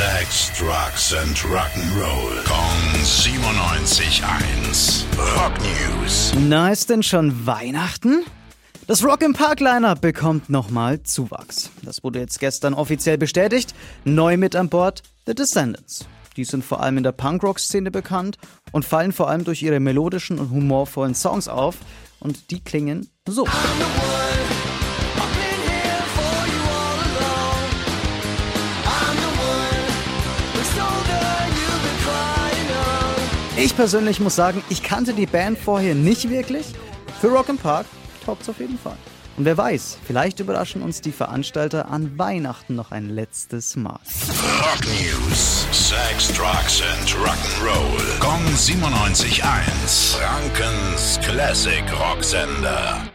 Sex, Drugs and Rock'n'Roll. Kong 97.1. Rock News. Na, ist denn schon Weihnachten? Das Rock im Park Lineup bekommt nochmal Zuwachs. Das wurde jetzt gestern offiziell bestätigt. Neu mit an Bord The Descendants. Die sind vor allem in der Punkrock-Szene bekannt und fallen vor allem durch ihre melodischen und humorvollen Songs auf. Und die klingen so. Ich persönlich muss sagen, ich kannte die Band vorher nicht wirklich. Für Rock Park taugt's auf jeden Fall. Und wer weiß, vielleicht überraschen uns die Veranstalter an Weihnachten noch ein letztes Mal. Rock News. Sex, Drugs and Rock'n'Roll. Kong 97.1. Frankens Classic Rocksender.